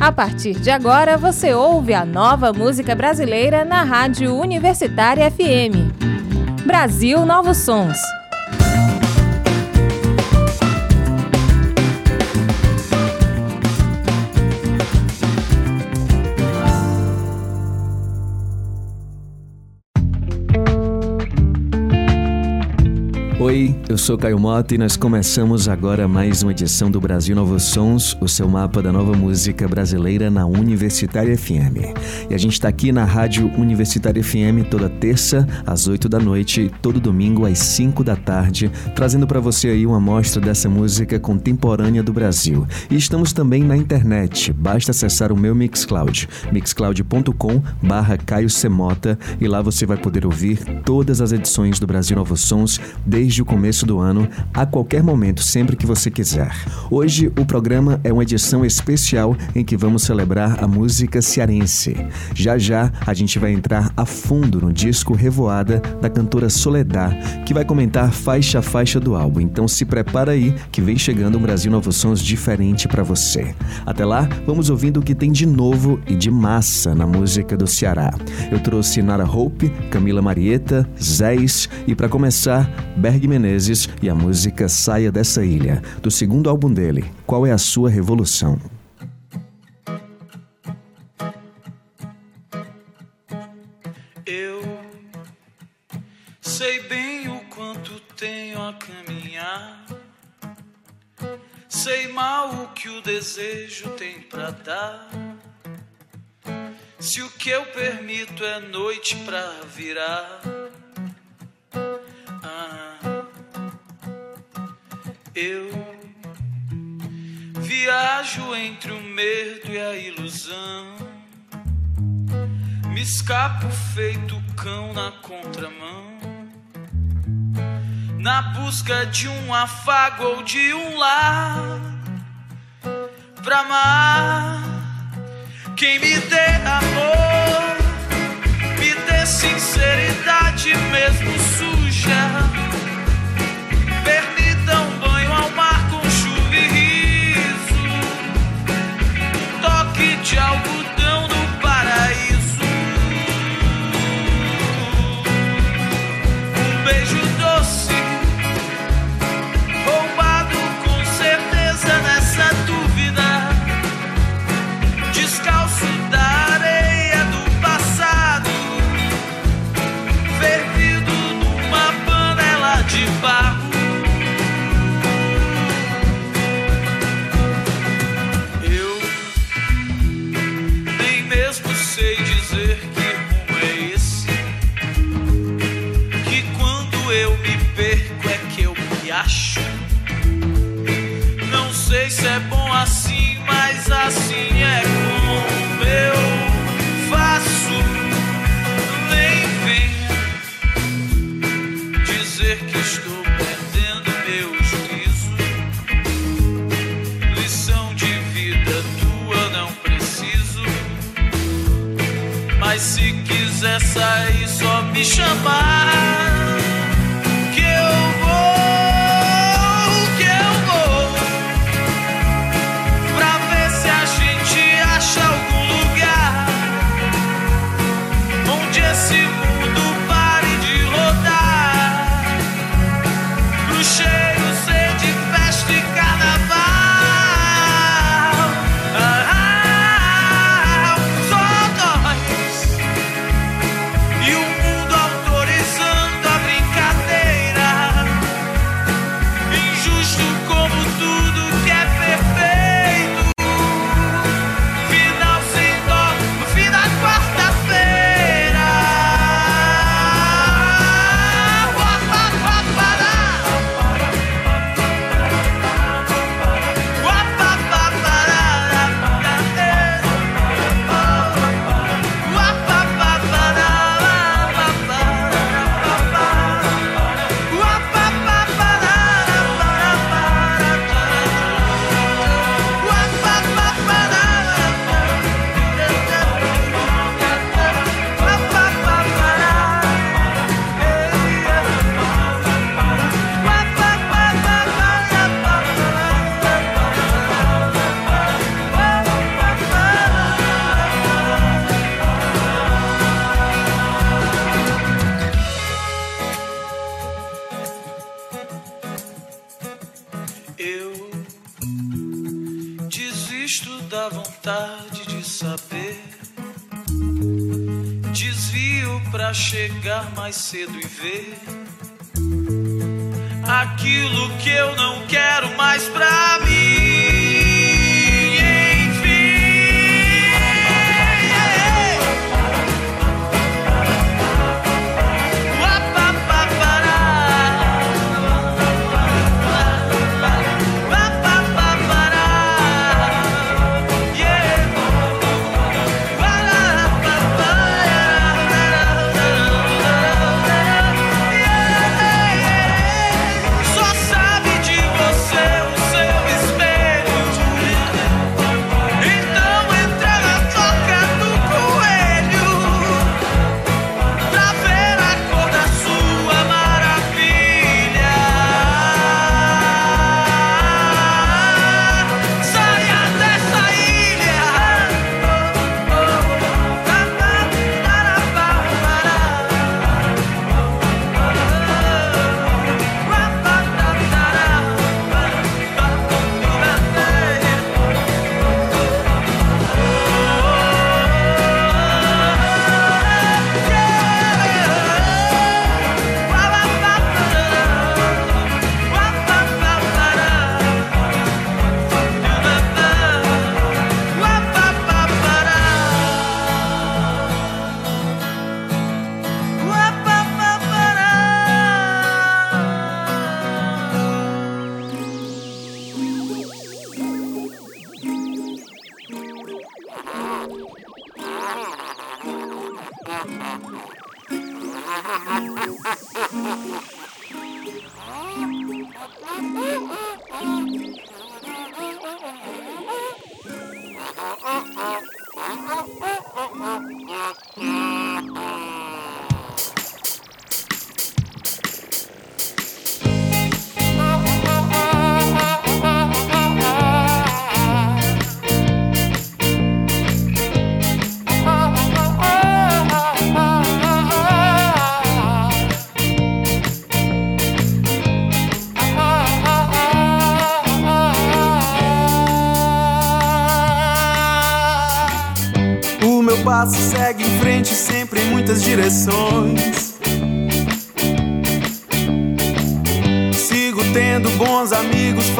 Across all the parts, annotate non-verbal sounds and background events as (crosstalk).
A partir de agora, você ouve a nova música brasileira na Rádio Universitária FM. Brasil Novos Sons. Oi, eu sou Caio Mota e nós começamos agora mais uma edição do Brasil Novos Sons, o seu mapa da nova música brasileira na Universitária FM. E a gente está aqui na Rádio Universitária FM toda terça às 8 da noite e todo domingo às 5 da tarde, trazendo para você aí uma amostra dessa música contemporânea do Brasil. E estamos também na internet, basta acessar o meu Mixcloud, mixcloud.com Caio Semota e lá você vai poder ouvir todas as edições do Brasil Novos Sons desde desde o começo do ano, a qualquer momento, sempre que você quiser. Hoje, o programa é uma edição especial em que vamos celebrar a música cearense. Já já, a gente vai entrar a fundo no disco Revoada da cantora Soledad, que vai comentar faixa a faixa do álbum. Então se prepara aí que vem chegando um Brasil Novos Sons diferente para você. Até lá, vamos ouvindo o que tem de novo e de massa na música do Ceará. Eu trouxe Nara Hope, Camila Marieta, Zéis e para começar, Berg Berg Menezes e a música Saia dessa Ilha, do segundo álbum dele, Qual é a Sua Revolução? Eu sei bem o quanto tenho a caminhar, sei mal o que o desejo tem pra dar. Se o que eu permito é noite pra virar Eu viajo entre o medo e a ilusão. Me escapo feito cão na contramão. Na busca de um afago ou de um lar pra amar. Quem me dê amor, me dê sinceridade mesmo suja. Assim é como eu faço. Nem venha dizer que estou perdendo meu juízo. Lição de vida tua não preciso. Mas se quiser sair, só me chamar.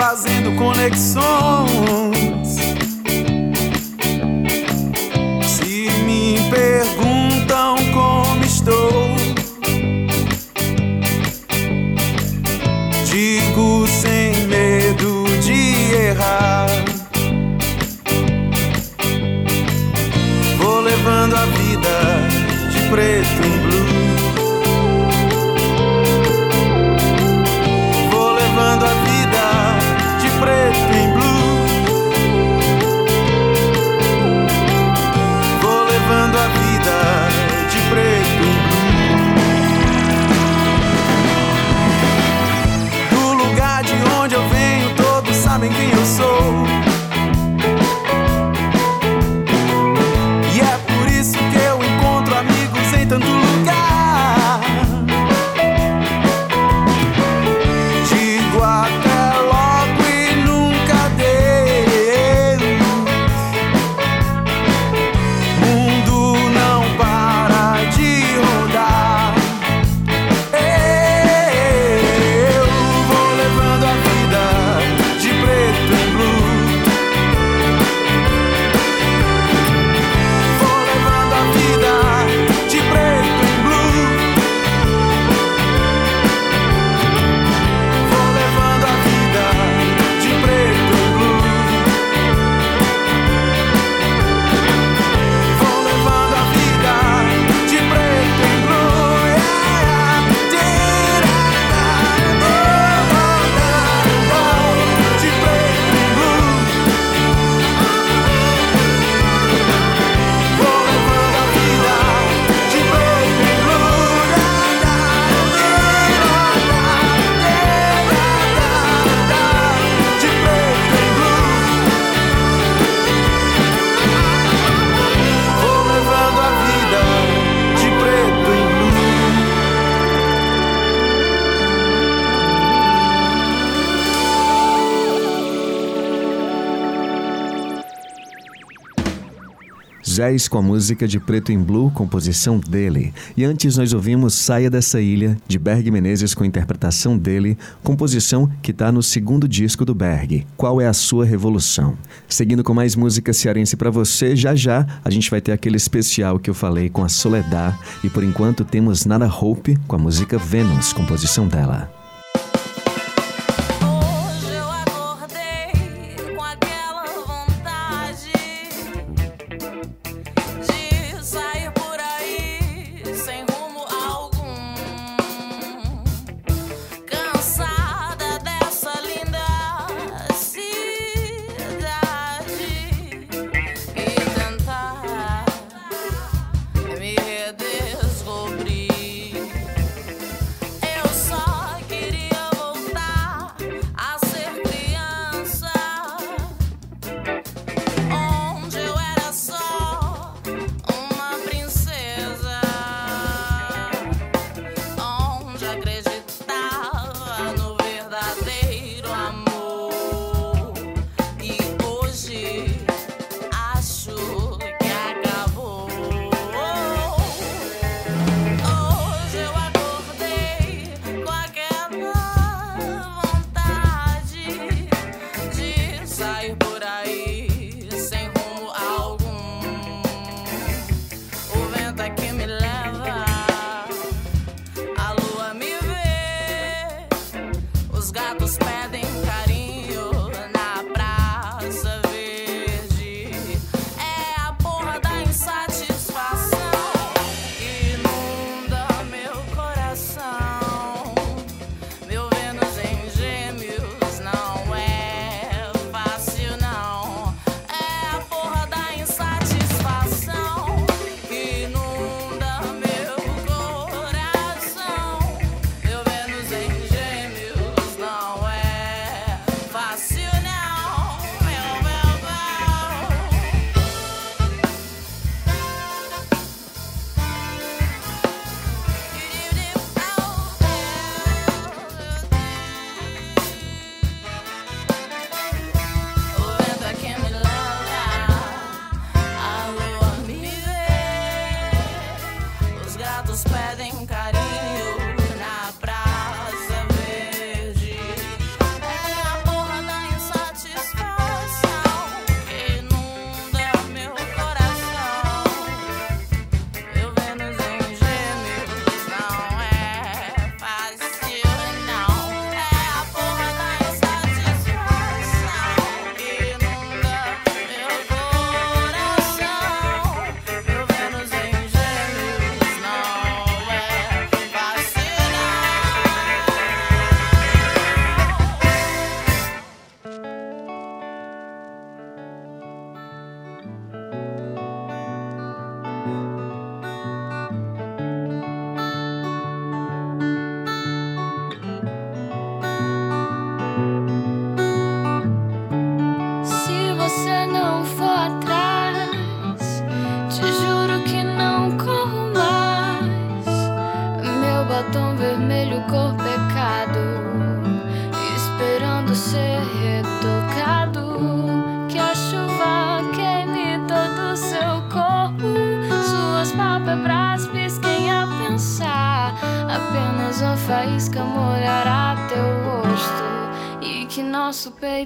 Fazendo conexões. Zés com a música de Preto em Blue, composição dele. E antes nós ouvimos Saia dessa Ilha, de Berg Menezes com interpretação dele, composição que está no segundo disco do Berg. Qual é a sua revolução? Seguindo com mais música cearense para você, já já a gente vai ter aquele especial que eu falei com a Soledad. E por enquanto temos Nada Hope com a música Vênus, composição dela.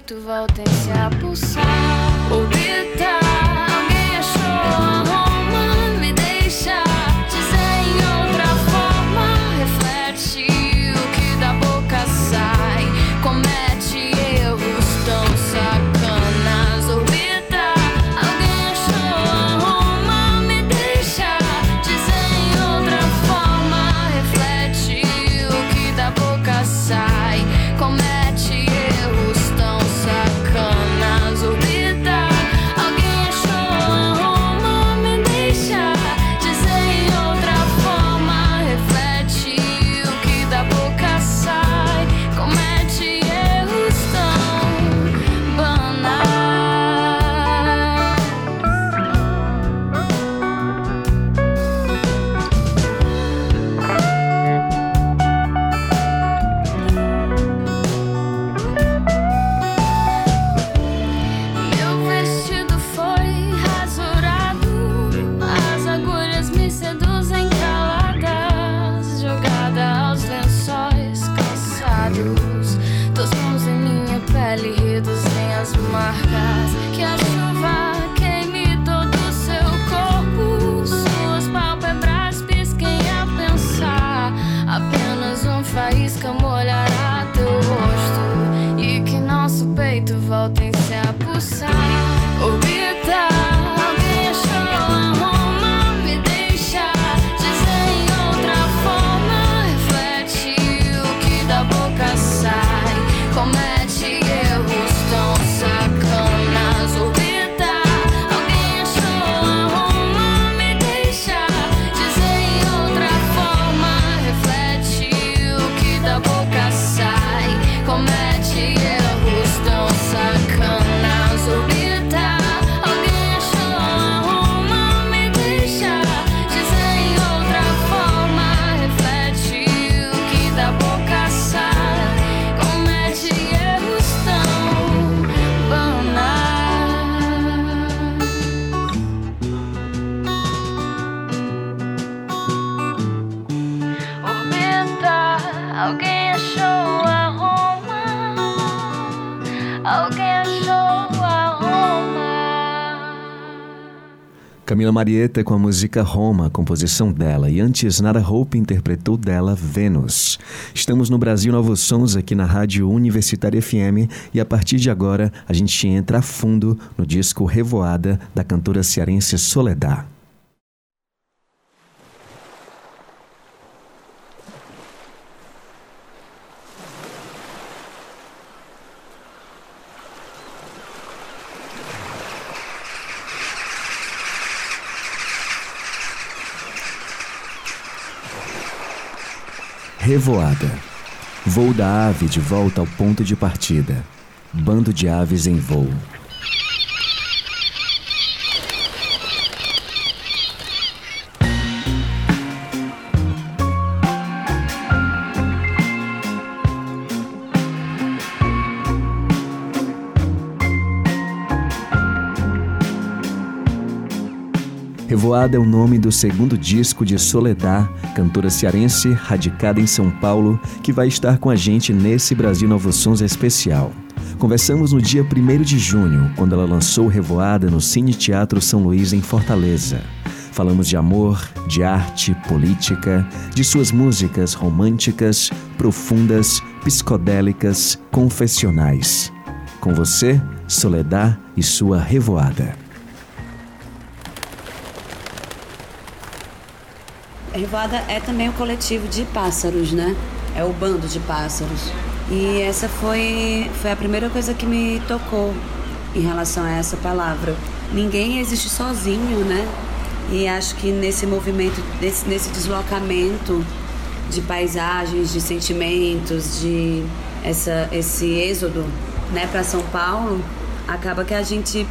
Peito voltem. se Camila Marieta com a música Roma, composição dela, e antes Nara Hope interpretou dela Vênus. Estamos no Brasil Novos Sons aqui na Rádio Universitária FM e a partir de agora a gente entra a fundo no disco Revoada da cantora cearense Soledad. Revoada. Voo da ave de volta ao ponto de partida. Bando de aves em voo. Revoada é o nome do segundo disco de Soledad, cantora cearense radicada em São Paulo, que vai estar com a gente nesse Brasil Novos Sons especial. Conversamos no dia 1 de junho, quando ela lançou Revoada no Cine Teatro São Luís, em Fortaleza. Falamos de amor, de arte, política, de suas músicas românticas, profundas, psicodélicas, confessionais. Com você, Soledad e sua Revoada. Revoada é também o um coletivo de pássaros, né? É o bando de pássaros. E essa foi, foi a primeira coisa que me tocou em relação a essa palavra. Ninguém existe sozinho, né? E acho que nesse movimento, nesse, nesse deslocamento de paisagens, de sentimentos, de essa, esse êxodo né, para São Paulo, acaba que a gente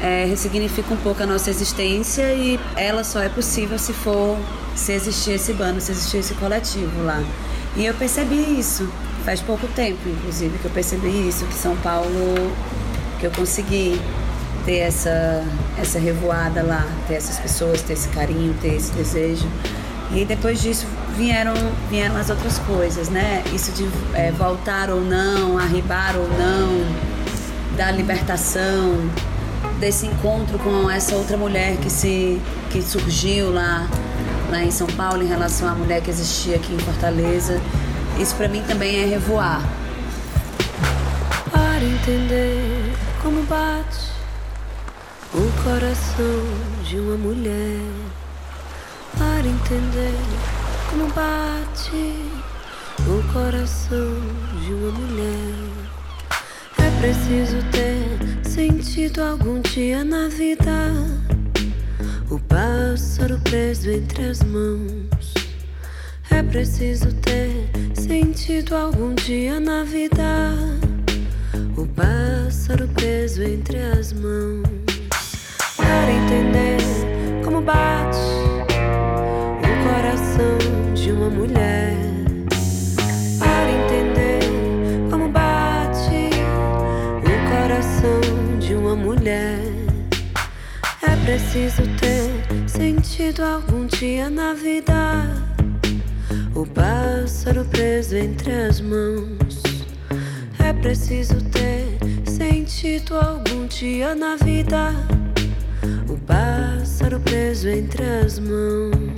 é, ressignifica um pouco a nossa existência e ela só é possível se for se existir esse bando, se existir esse coletivo lá. E eu percebi isso, faz pouco tempo, inclusive, que eu percebi isso, que São Paulo, que eu consegui ter essa, essa revoada lá, ter essas pessoas, ter esse carinho, ter esse desejo. E depois disso vieram, vieram as outras coisas, né? Isso de é, voltar ou não, arribar ou não, da libertação, desse encontro com essa outra mulher que se que surgiu lá lá em São Paulo em relação à mulher que existia aqui em Fortaleza. Isso para mim também é revoar. Para entender como bate o coração de uma mulher. Para entender como bate o coração de uma mulher. É preciso ter sentido algum dia na vida o pássaro preso entre as mãos. É preciso ter sentido algum dia na vida. O pássaro preso entre as mãos. Para entender como bate o coração de uma mulher. Para entender como bate o coração de uma mulher. É preciso ter sentido algum dia na vida. O pássaro preso entre as mãos. É preciso ter sentido algum dia na vida. O pássaro preso entre as mãos.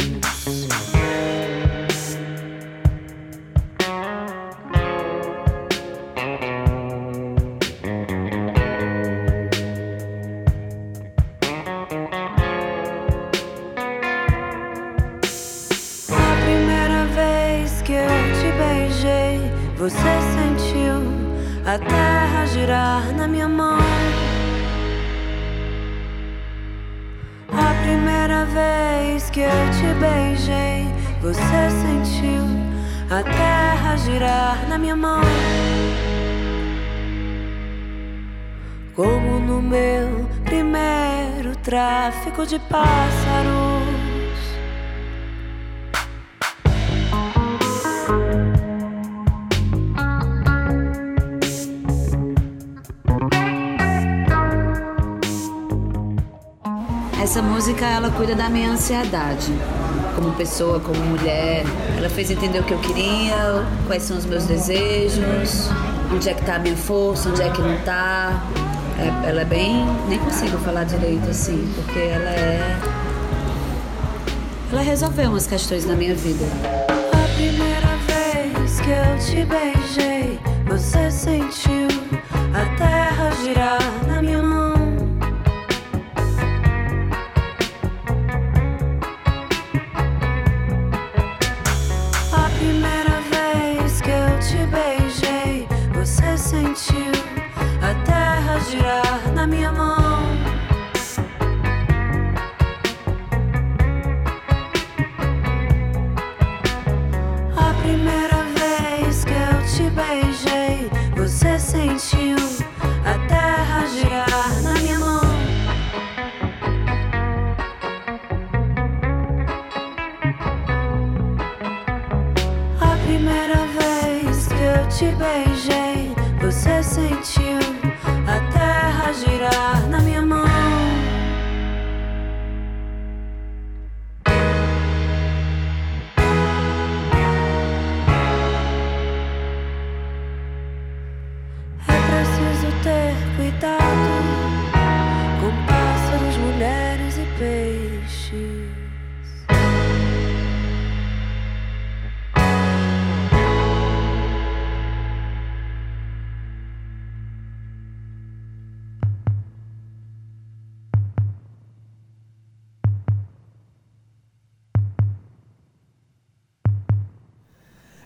Tráfico de pássaros. Essa música ela cuida da minha ansiedade, como pessoa, como mulher. Ela fez entender o que eu queria, quais são os meus desejos, onde é que tá a minha força, onde é que não tá. É, ela é bem. nem consigo falar direito assim, porque ela é. Ela resolveu umas questões na minha vida. A primeira vez que eu te beijo.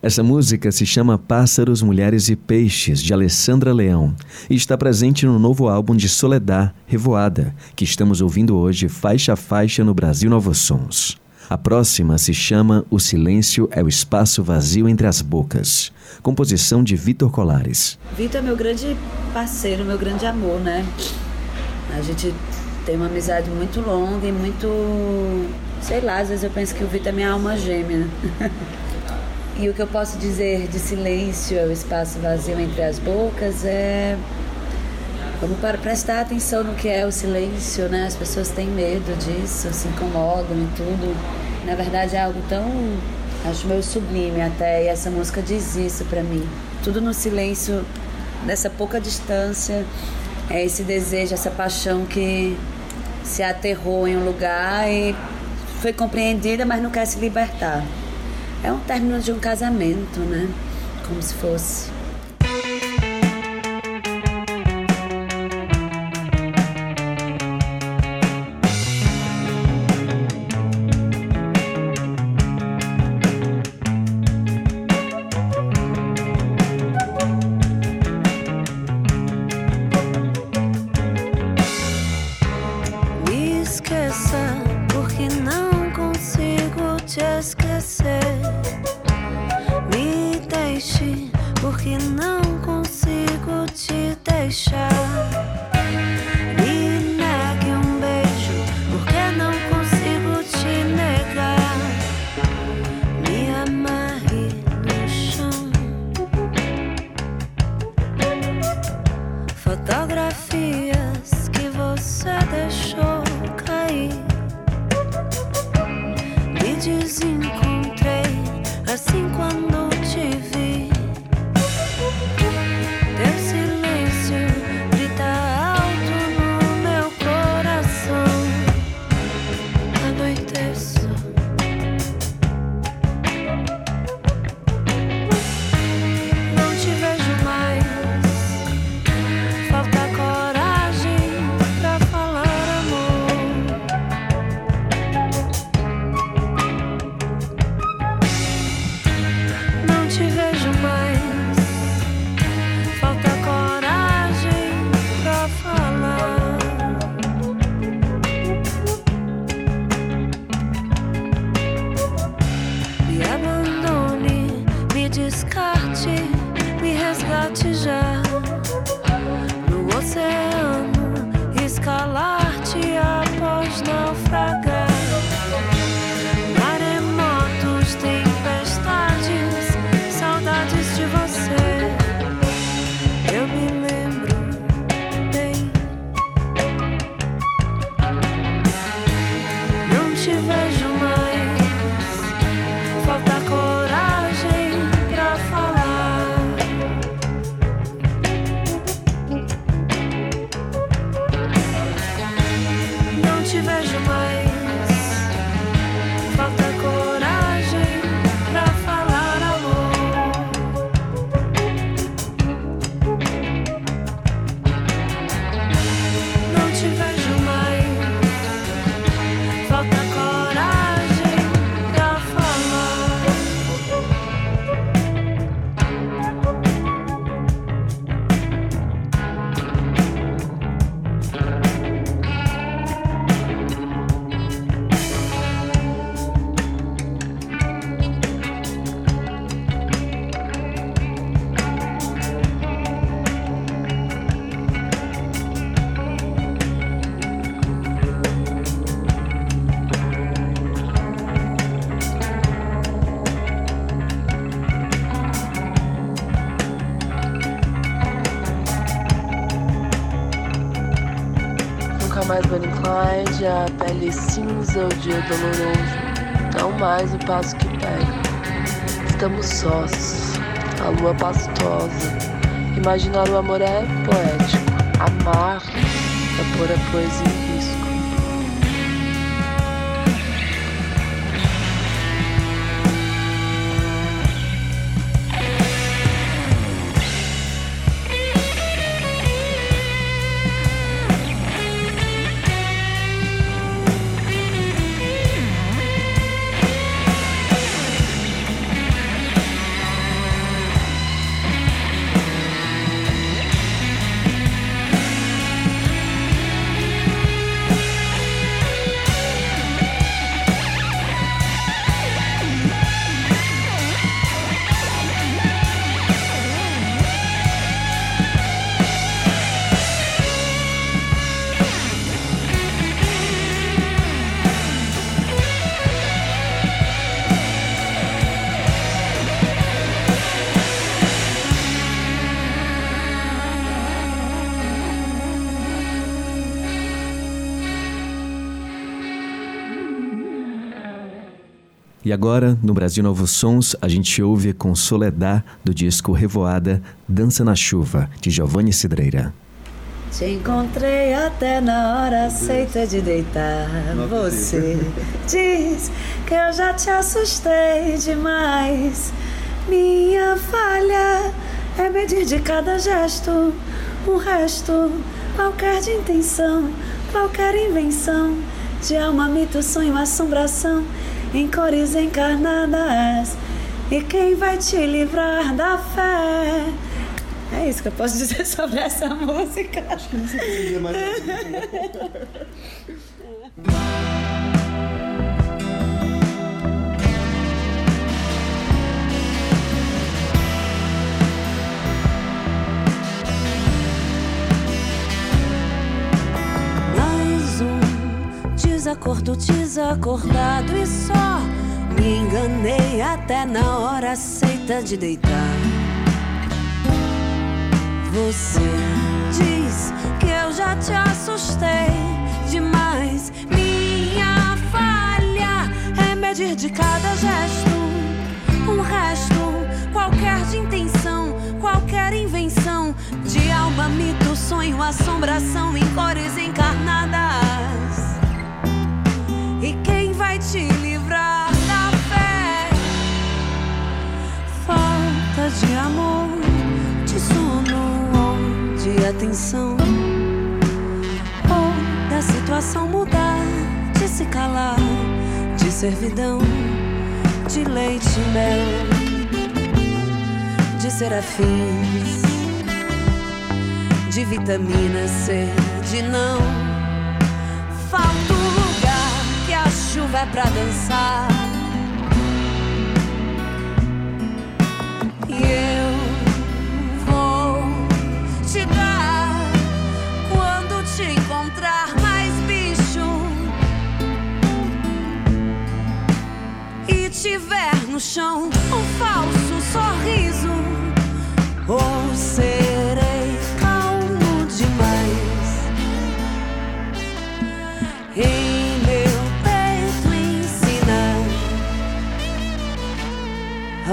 Essa música se chama Pássaros, Mulheres e Peixes, de Alessandra Leão, e está presente no novo álbum de Soledad, Revoada, que estamos ouvindo hoje faixa a faixa no Brasil Novos Sons. A próxima se chama O Silêncio é o Espaço Vazio entre as Bocas, composição de Vitor Colares. Vitor é meu grande parceiro, meu grande amor, né? A gente tem uma amizade muito longa e muito. Sei lá, às vezes eu penso que o Vitor é minha alma gêmea. (laughs) e o que eu posso dizer de silêncio é o espaço vazio entre as bocas é. Vamos para prestar atenção no que é o silêncio, né? As pessoas têm medo disso, se incomodam e tudo. Na verdade é algo tão, acho meio sublime até, e essa música diz isso pra mim. Tudo no silêncio, nessa pouca distância, é esse desejo, essa paixão que se aterrou em um lugar e foi compreendida, mas não quer se libertar. É um término de um casamento, né? Como se fosse. Mais a pele cinza, o dia doloroso, não mais o passo que pega. Estamos sós, a lua pastosa. Imaginar o amor é poético, amar é pôr a poesia E agora, no Brasil Novos Sons, a gente ouve com Soledad do disco Revoada Dança na Chuva, de Giovanni Cidreira. Te encontrei até na hora aceita de deitar. Você diz que eu já te assustei demais. Minha falha é medir de cada gesto um resto, qualquer de intenção, qualquer invenção de alma, mito, sonho, assombração em cores encarnadas. E quem vai te livrar da fé? É isso que eu posso (laughs) dizer sobre essa música. Acho que não sei dizer mais (laughs) desacordo desacordado e só me enganei até na hora aceita de deitar. Você diz que eu já te assustei demais. Minha falha é medir de cada gesto um resto qualquer de intenção, qualquer invenção de alma, mito, sonho, assombração em cores encarnadas. Te livrar da fé? Falta de amor, de sono ou de atenção. Ou da situação mudar, de se calar, de servidão, de leite e mel, de serafins, de vitamina C, de não. Falta chuva é pra dançar. E eu vou te dar quando te encontrar mais bicho e tiver no chão um falso sorriso ou serei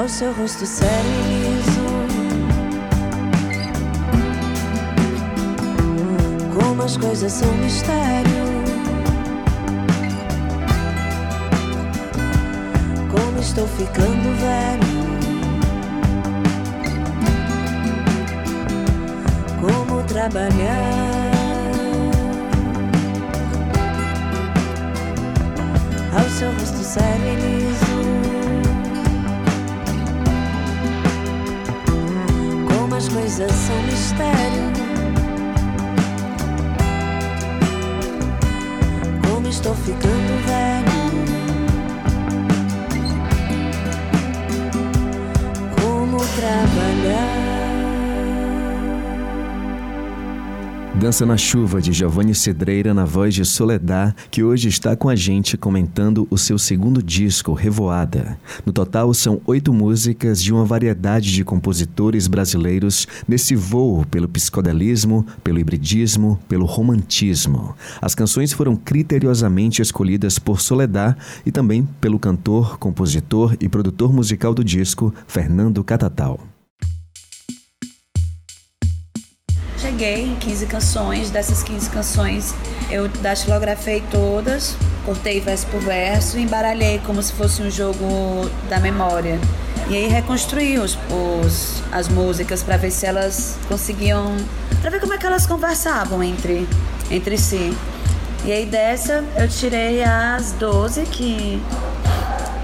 ao seu rosto sério e liso. Como as coisas são mistério. Como estou ficando velho. Como trabalhar. Ao seu rosto sério e liso. Coisas são mistério. Como estou ficando velho. Como trabalhar. Dança na Chuva, de Giovanni Cedreira, na voz de Soledad, que hoje está com a gente comentando o seu segundo disco, Revoada. No total, são oito músicas de uma variedade de compositores brasileiros nesse voo pelo psicodelismo, pelo hibridismo, pelo romantismo. As canções foram criteriosamente escolhidas por Soledad e também pelo cantor, compositor e produtor musical do disco, Fernando Catatal. Cheguei em 15 canções. Dessas 15 canções, eu datilografei todas, cortei verso por verso e embaralhei como se fosse um jogo da memória. E aí reconstruí os, os as músicas para ver se elas conseguiam. para ver como é que elas conversavam entre, entre si. E aí dessa eu tirei as 12 que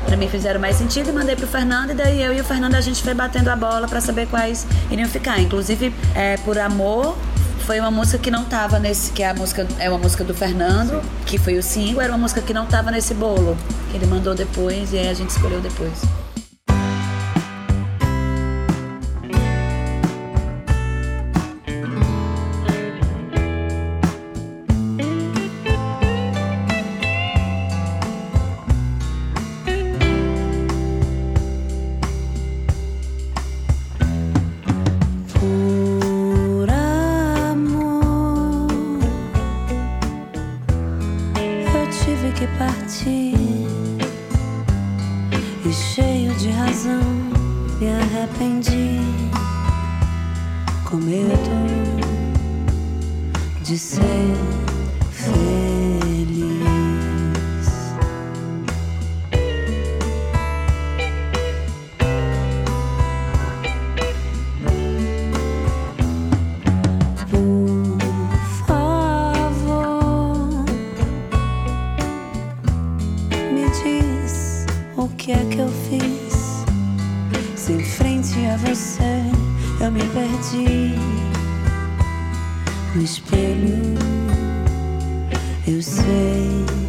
para mim fizeram mais sentido e mandei pro Fernando e daí eu e o Fernando a gente foi batendo a bola para saber quais iriam ficar. Inclusive, é, por amor foi uma música que não tava nesse que é a música é uma música do Fernando, que foi o single, era uma música que não tava nesse bolo. Que ele mandou depois e aí a gente escolheu depois. Essa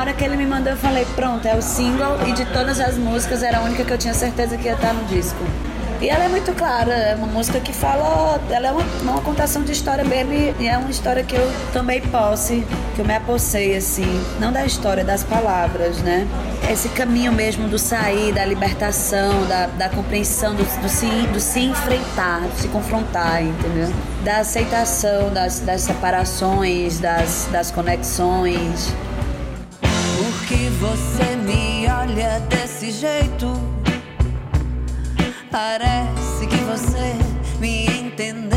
na hora que ele me mandou, eu falei: pronto, é o single. E de todas as músicas, era a única que eu tinha certeza que ia estar no disco. E ela é muito clara, é uma música que fala, ela é uma, uma contação de história mesmo e é uma história que eu tomei posse, que eu me apossei assim, não da história, das palavras, né? Esse caminho mesmo do sair, da libertação, da, da compreensão, do, do, se, do se enfrentar, do se confrontar, entendeu? Da aceitação das, das separações, das, das conexões. Porque você me olha desse jeito? Parece que você me entendeu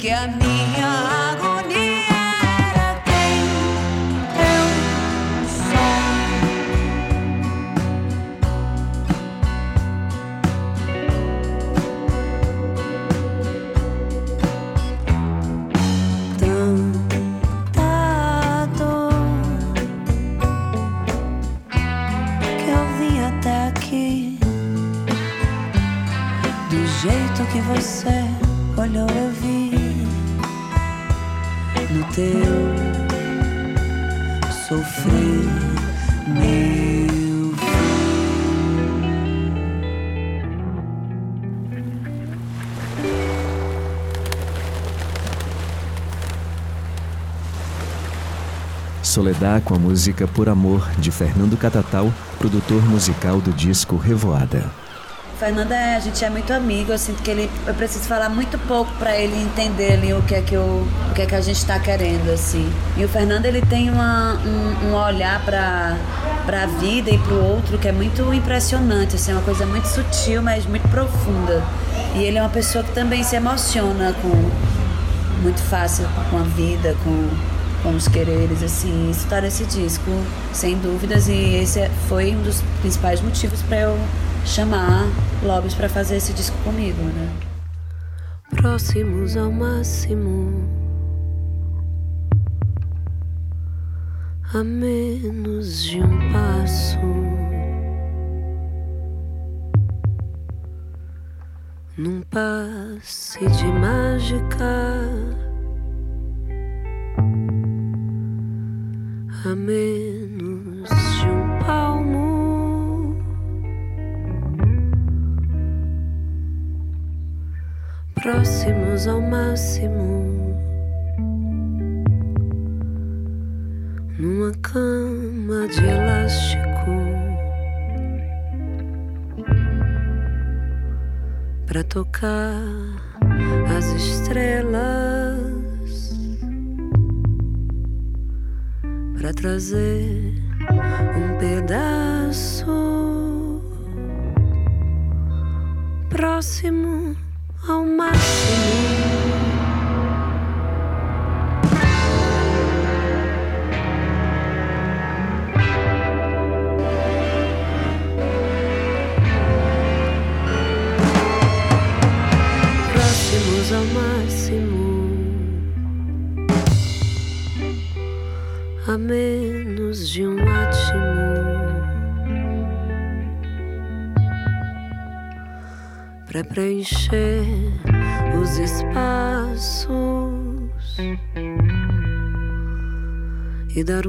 que a minha Soledad com a música Por Amor, de Fernando Catatal, produtor musical do disco Revoada. Fernando é, a gente é muito amigo, eu sinto que ele, eu preciso falar muito pouco para ele entender ali o que é que eu, o que é que a gente está querendo assim. E o Fernando ele tem uma, um, um olhar para para a vida e para o outro que é muito impressionante, assim, é uma coisa muito sutil, mas muito profunda. E ele é uma pessoa que também se emociona com muito fácil com a vida, com com os quereres, assim, tá nesse disco, sem dúvidas, e esse é, foi um dos principais motivos para eu chamar Lobos para fazer esse disco comigo, né? Próximos ao máximo, a menos de um passo. Num passe de mágica a menos de um palmo. Próximos ao máximo, numa cama de elástico. Pra tocar as estrelas. Trazer um pedaço próximo ao máximo. E dar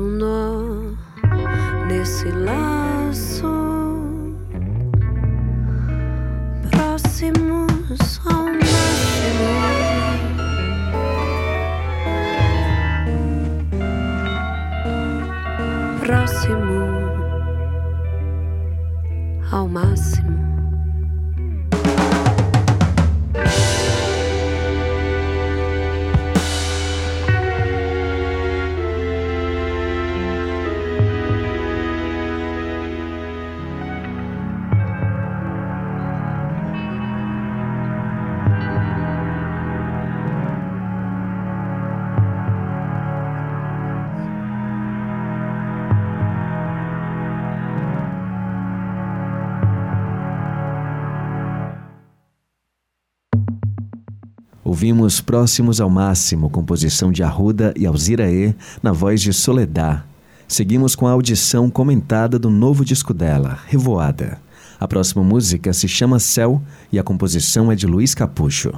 Ouvimos Próximos ao Máximo, composição de Arruda e Alzira E, na voz de Soledad. Seguimos com a audição comentada do novo disco dela, Revoada. A próxima música se chama Céu e a composição é de Luiz Capucho.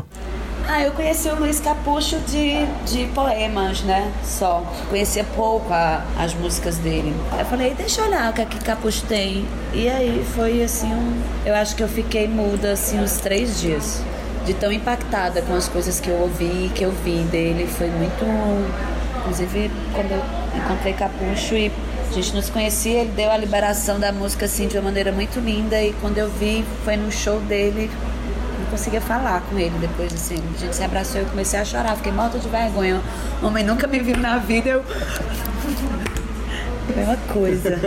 Ah, eu conheci o Luiz Capucho de, de poemas, né? Só. Conhecia pouco a, as músicas dele. Eu falei, deixa eu olhar o que, é que Capucho tem. E aí foi assim um. Eu acho que eu fiquei muda assim uns três dias de tão impactada com as coisas que eu ouvi, que eu vi dele. Foi muito. Inclusive, quando eu encontrei Capucho e a gente nos conhecia, ele deu a liberação da música assim de uma maneira muito linda. E quando eu vi, foi num show dele, não conseguia falar com ele depois, assim. A gente se abraçou e eu comecei a chorar, fiquei morta de vergonha. Homem nunca me viu na vida, eu. (laughs) Uma coisa.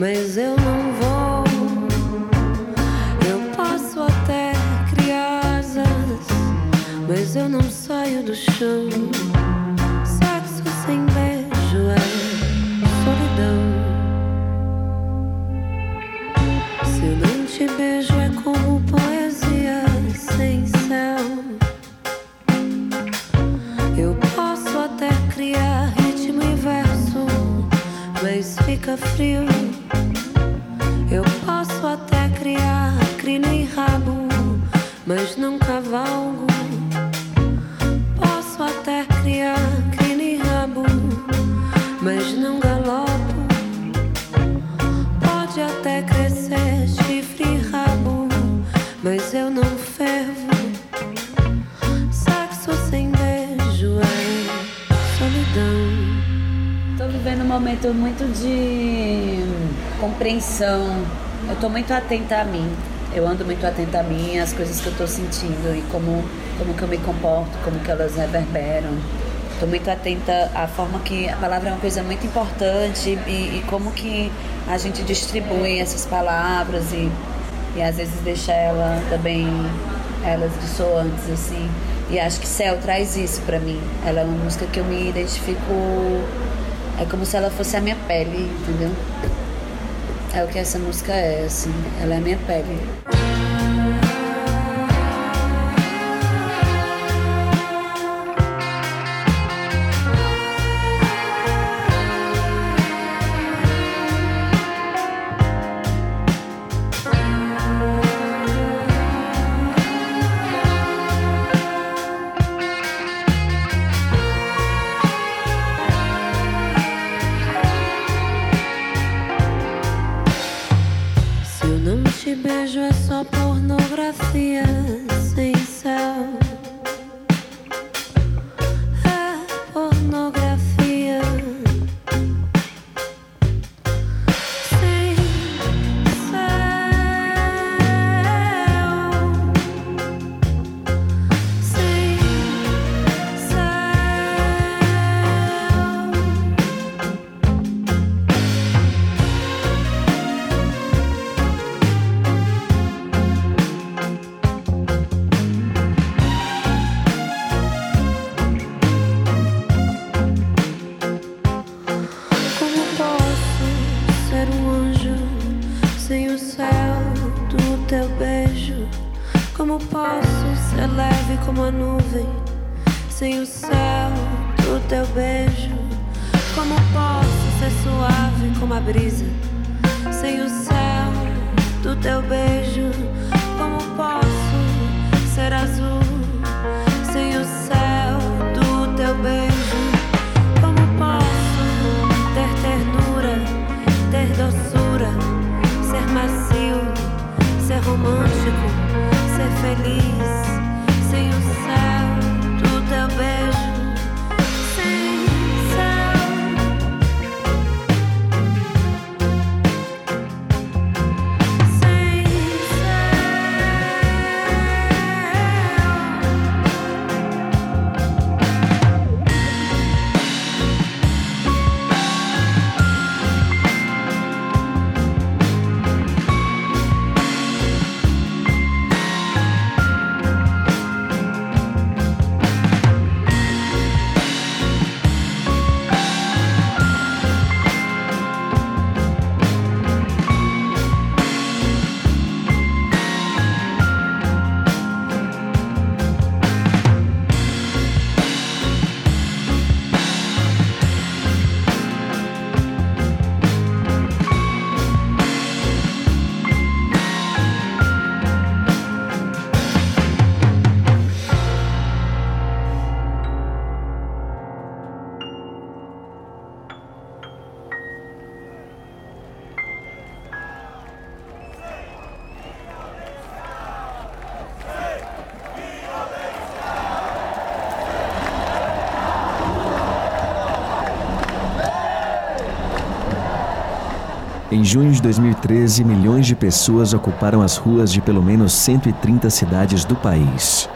mas eu não vou. Eu posso até criar asas, mas eu não saio do chão. Compreensão. Eu tô muito atenta a mim. Eu ando muito atenta a mim, às coisas que eu tô sentindo e como, como que eu me comporto, como que elas reverberam. Tô muito atenta à forma que a palavra é uma coisa muito importante e, e como que a gente distribui essas palavras e, e às vezes deixa ela também elas dissoantes assim. E acho que Céu traz isso pra mim. Ela é uma música que eu me identifico é como se ela fosse a minha pele, entendeu? É o que essa música é, assim. Ela é minha pele. Em junho de 2013, milhões de pessoas ocuparam as ruas de pelo menos 130 cidades do país.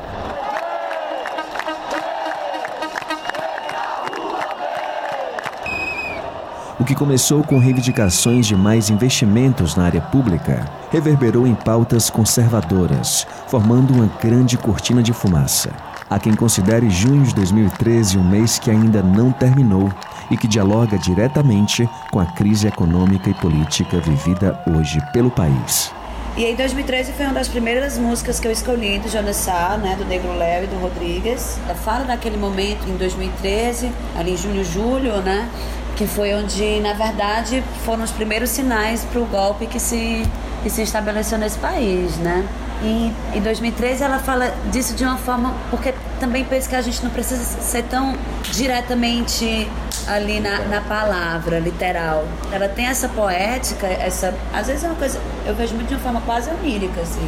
O que começou com reivindicações de mais investimentos na área pública reverberou em pautas conservadoras, formando uma grande cortina de fumaça. Há quem considere junho de 2013 um mês que ainda não terminou e que dialoga diretamente com a crise econômica e política vivida hoje pelo país. E em 2013 foi uma das primeiras músicas que eu escolhi do Jonas Sá, né, do Negro Léo e do Rodrigues. Eu falo daquele momento em 2013, ali em junho, julho, né? que foi onde, na verdade, foram os primeiros sinais para o golpe que se, que se estabeleceu nesse país, né? E em 2013 ela fala disso de uma forma, porque também penso que a gente não precisa ser tão diretamente ali na, na palavra, literal. Ela tem essa poética, essa. Às vezes é uma coisa. Eu vejo muito de uma forma quase onírica, assim.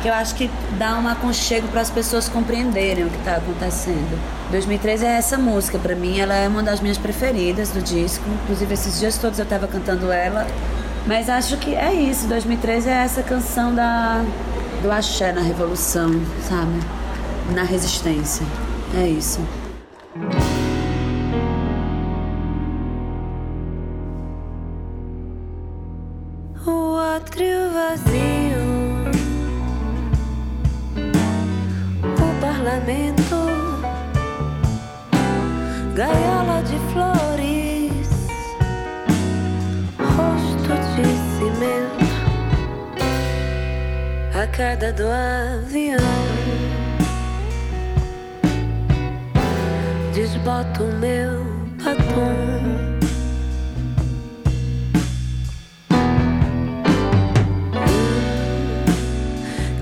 Que eu acho que dá um aconchego para as pessoas compreenderem o que está acontecendo. 2013 é essa música, para mim, ela é uma das minhas preferidas do disco. Inclusive, esses dias todos eu estava cantando ela. Mas acho que é isso. 2013 é essa canção da, do axé na revolução, sabe? Na resistência. É isso. átrio vazio, o parlamento, gaiola de flores, a queda do avião. Desbota o meu batom.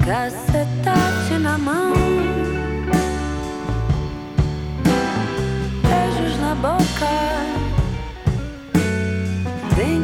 cacetate na mão, beijos na boca. Me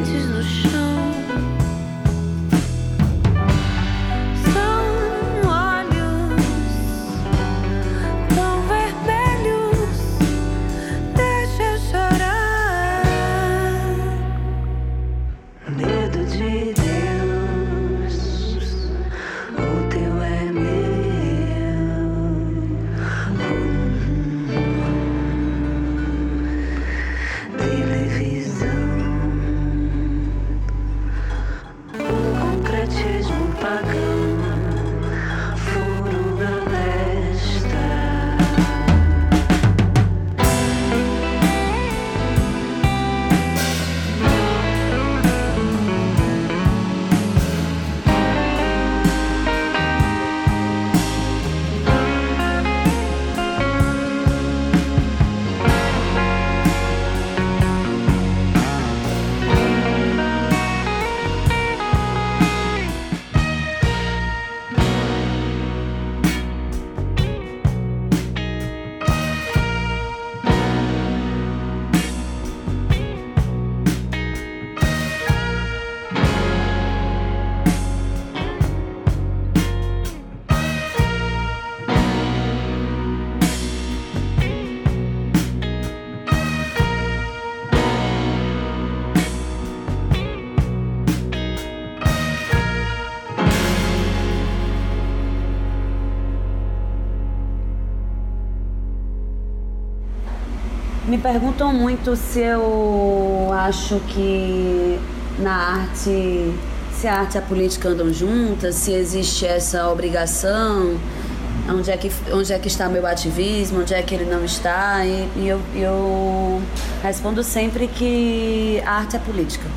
perguntam muito se eu acho que na arte, se a arte e a política andam juntas, se existe essa obrigação, onde é que, onde é que está meu ativismo, onde é que ele não está. E, e eu, eu respondo sempre que a arte é política.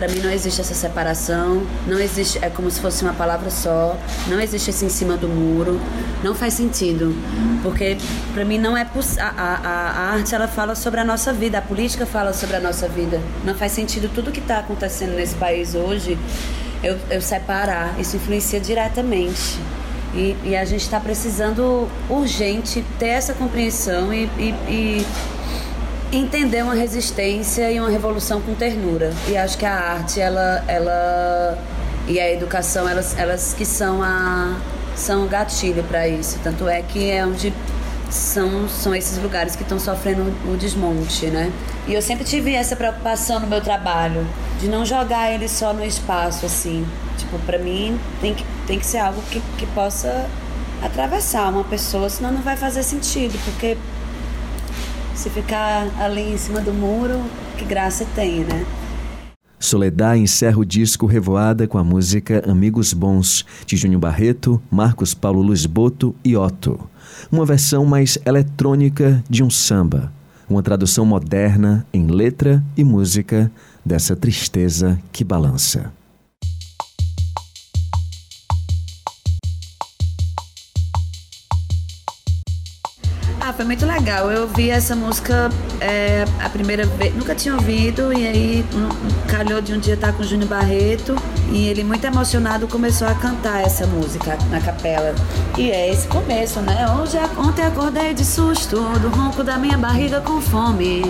Para mim não existe essa separação, não existe, é como se fosse uma palavra só, não existe esse em cima do muro, não faz sentido, porque para mim não é a, a, a, arte ela fala sobre a nossa vida, a política fala sobre a nossa vida, não faz sentido tudo que está acontecendo nesse país hoje eu, eu separar, isso influencia diretamente. E, e a gente está precisando urgente ter essa compreensão e, e, e entender uma resistência e uma revolução com ternura. E acho que a arte, ela, ela e a educação, elas, elas que são a são o gatilho para isso. Tanto é que é onde são, são esses lugares que estão sofrendo o desmonte, né? E eu sempre tive essa preocupação no meu trabalho, de não jogar ele só no espaço, assim. Tipo, para mim tem que, tem que ser algo que, que possa atravessar uma pessoa, senão não vai fazer sentido, porque se ficar ali em cima do muro, que graça tem, né? Soledad encerra o disco Revoada com a música Amigos Bons, de Júnior Barreto, Marcos Paulo Lisboto e Otto. Uma versão mais eletrônica de um samba, uma tradução moderna em letra e música dessa tristeza que balança. Foi muito legal. Eu ouvi essa música é, a primeira vez, nunca tinha ouvido, e aí calhou de um dia estar com o Júnior Barreto, e ele, muito emocionado, começou a cantar essa música na capela. E é esse começo, né? Hoje, ontem acordei de susto, do ronco da minha barriga com fome.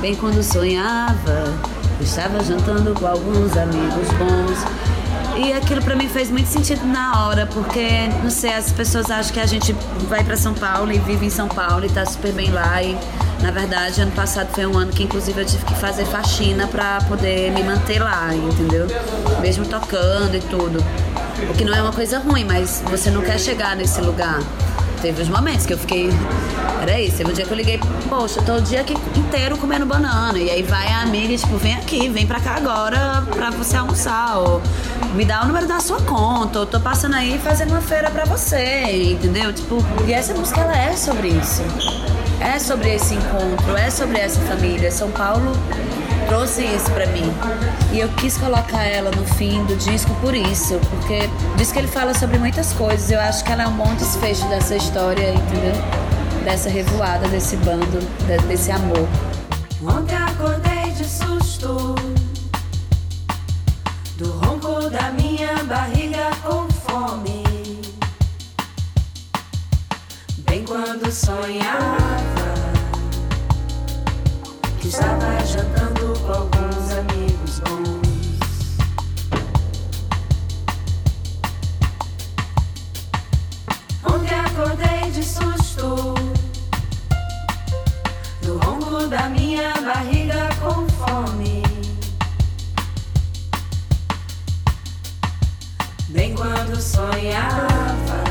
Bem quando sonhava, estava jantando com alguns amigos bons. E aquilo para mim fez muito sentido na hora, porque, não sei, as pessoas acham que a gente vai para São Paulo e vive em São Paulo e tá super bem lá. E, na verdade, ano passado foi um ano que, inclusive, eu tive que fazer faxina para poder me manter lá, entendeu? Mesmo tocando e tudo. O que não é uma coisa ruim, mas você não quer chegar nesse lugar teve os momentos que eu fiquei. Era isso. Teve um dia que eu liguei, poxa, tô o dia aqui inteiro comendo banana. E aí vai a amiga, tipo, vem aqui, vem pra cá agora pra você almoçar. Ou me dá o número da sua conta. Ou tô passando aí fazendo uma feira pra você, entendeu? Tipo, e essa música ela é sobre isso. É sobre esse encontro, é sobre essa família. São Paulo trouxe isso para mim. E eu quis colocar ela no fim do disco por isso, porque diz que ele fala sobre muitas coisas. Eu acho que ela é um bom desfecho dessa história, entendeu? Dessa revoada, desse bando, desse amor. Ontem acordei de susto do ronco da minha barriga com fome. Bem quando sonhava que estava acordei de susto do ronco da minha barriga com fome. Bem quando sonhava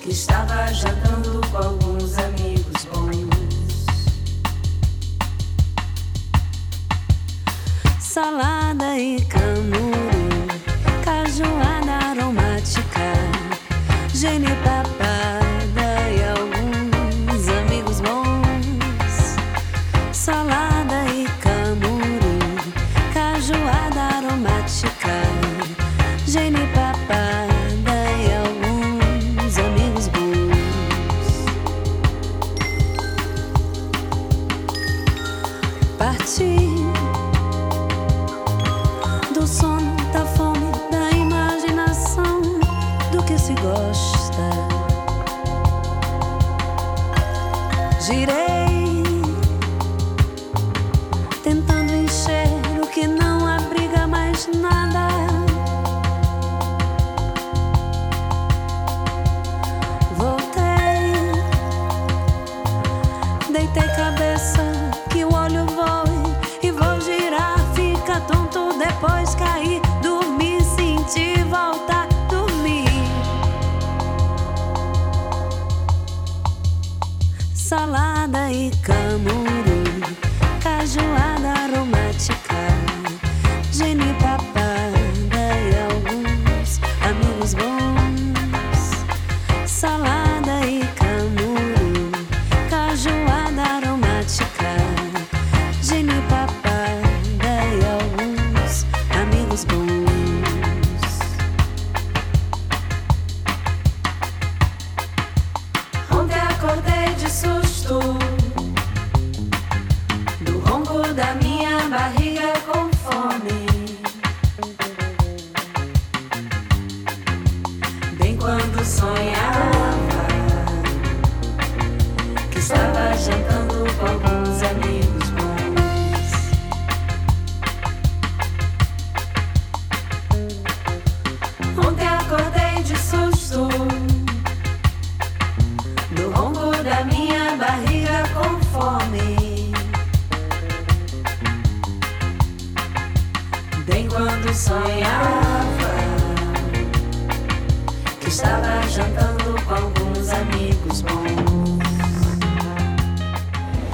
que estava jantando com alguns amigos bons. salada e cajuada aromática, je n'ai pas peur.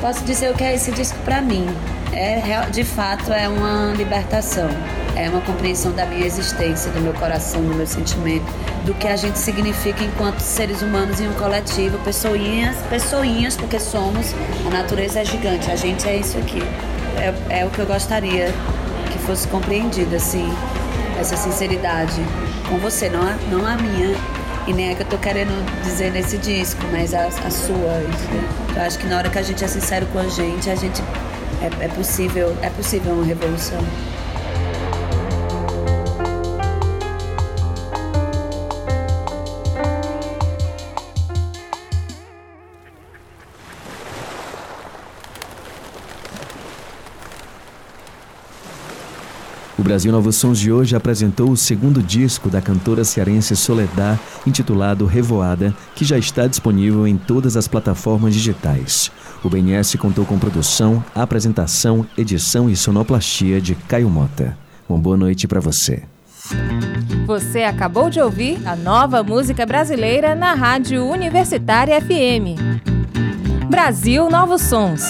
Posso dizer o que é esse disco pra mim. É, de fato, é uma libertação. É uma compreensão da minha existência, do meu coração, do meu sentimento, do que a gente significa enquanto seres humanos em um coletivo, pessoinhas, pessoinhas, porque somos, a natureza é gigante, a gente é isso aqui. É, é o que eu gostaria que fosse compreendido, assim, essa sinceridade com você, não a, não a minha E nem é que eu tô querendo dizer nesse disco, mas a, a sua. Entendeu? Eu acho que na hora que a gente é sincero com a gente, a gente é, é possível, é possível uma revolução. Brasil Novos Sons de hoje apresentou o segundo disco da cantora cearense Soledad, intitulado Revoada, que já está disponível em todas as plataformas digitais. O BNS contou com produção, apresentação, edição e sonoplastia de Caio Mota. Uma boa noite para você. Você acabou de ouvir a nova música brasileira na Rádio Universitária FM. Brasil Novos Sons.